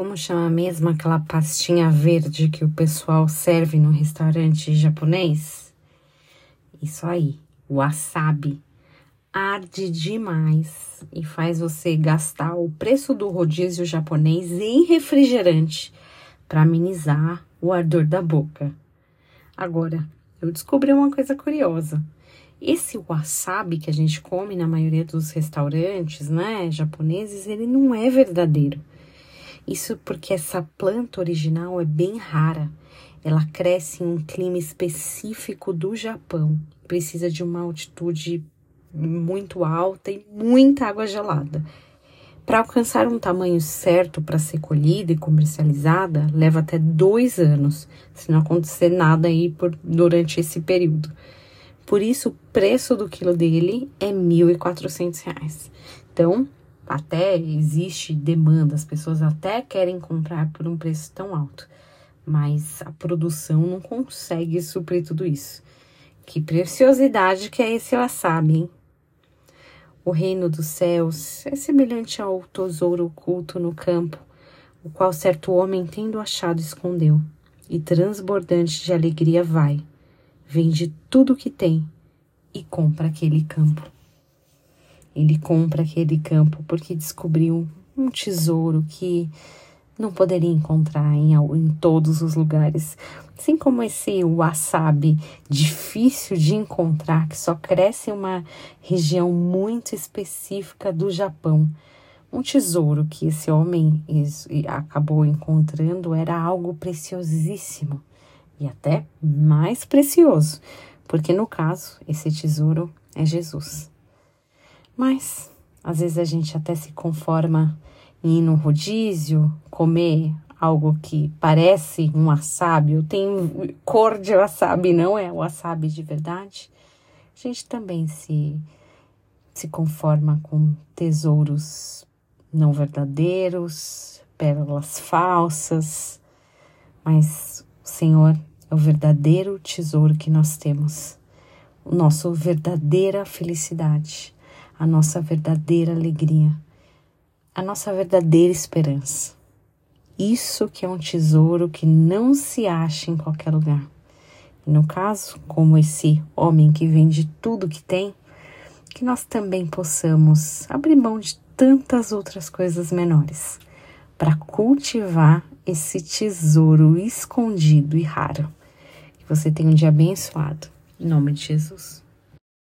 Como chama mesmo aquela pastinha verde que o pessoal serve no restaurante japonês? Isso aí, wasabi. Arde demais e faz você gastar o preço do rodízio japonês em refrigerante para amenizar o ardor da boca. Agora, eu descobri uma coisa curiosa. Esse wasabi que a gente come na maioria dos restaurantes, né, japoneses, ele não é verdadeiro. Isso porque essa planta original é bem rara. Ela cresce em um clima específico do Japão. Precisa de uma altitude muito alta e muita água gelada. Para alcançar um tamanho certo para ser colhida e comercializada, leva até dois anos, se não acontecer nada aí por, durante esse período. Por isso, o preço do quilo dele é R$ 1.400. Então, até existe demanda, as pessoas até querem comprar por um preço tão alto, mas a produção não consegue suprir tudo isso. Que preciosidade que é esse wasabi, hein? O reino dos céus é semelhante ao tesouro oculto no campo, o qual certo homem, tendo achado, escondeu, e transbordante de alegria vai, vende tudo o que tem e compra aquele campo. Ele compra aquele campo porque descobriu um tesouro que não poderia encontrar em, em todos os lugares. Assim como esse wasabi difícil de encontrar, que só cresce em uma região muito específica do Japão. Um tesouro que esse homem acabou encontrando era algo preciosíssimo e até mais precioso, porque no caso, esse tesouro é Jesus. Mas às vezes a gente até se conforma em ir no rodízio, comer algo que parece um wasabi, tem cor de wasabi, não é wasabi de verdade. A gente também se, se conforma com tesouros não verdadeiros, pérolas falsas, mas o Senhor é o verdadeiro tesouro que nós temos, o nosso verdadeira felicidade a nossa verdadeira alegria, a nossa verdadeira esperança. Isso que é um tesouro que não se acha em qualquer lugar. E no caso, como esse homem que vende tudo que tem, que nós também possamos abrir mão de tantas outras coisas menores para cultivar esse tesouro escondido e raro. Que você tenha um dia abençoado. Em nome de Jesus.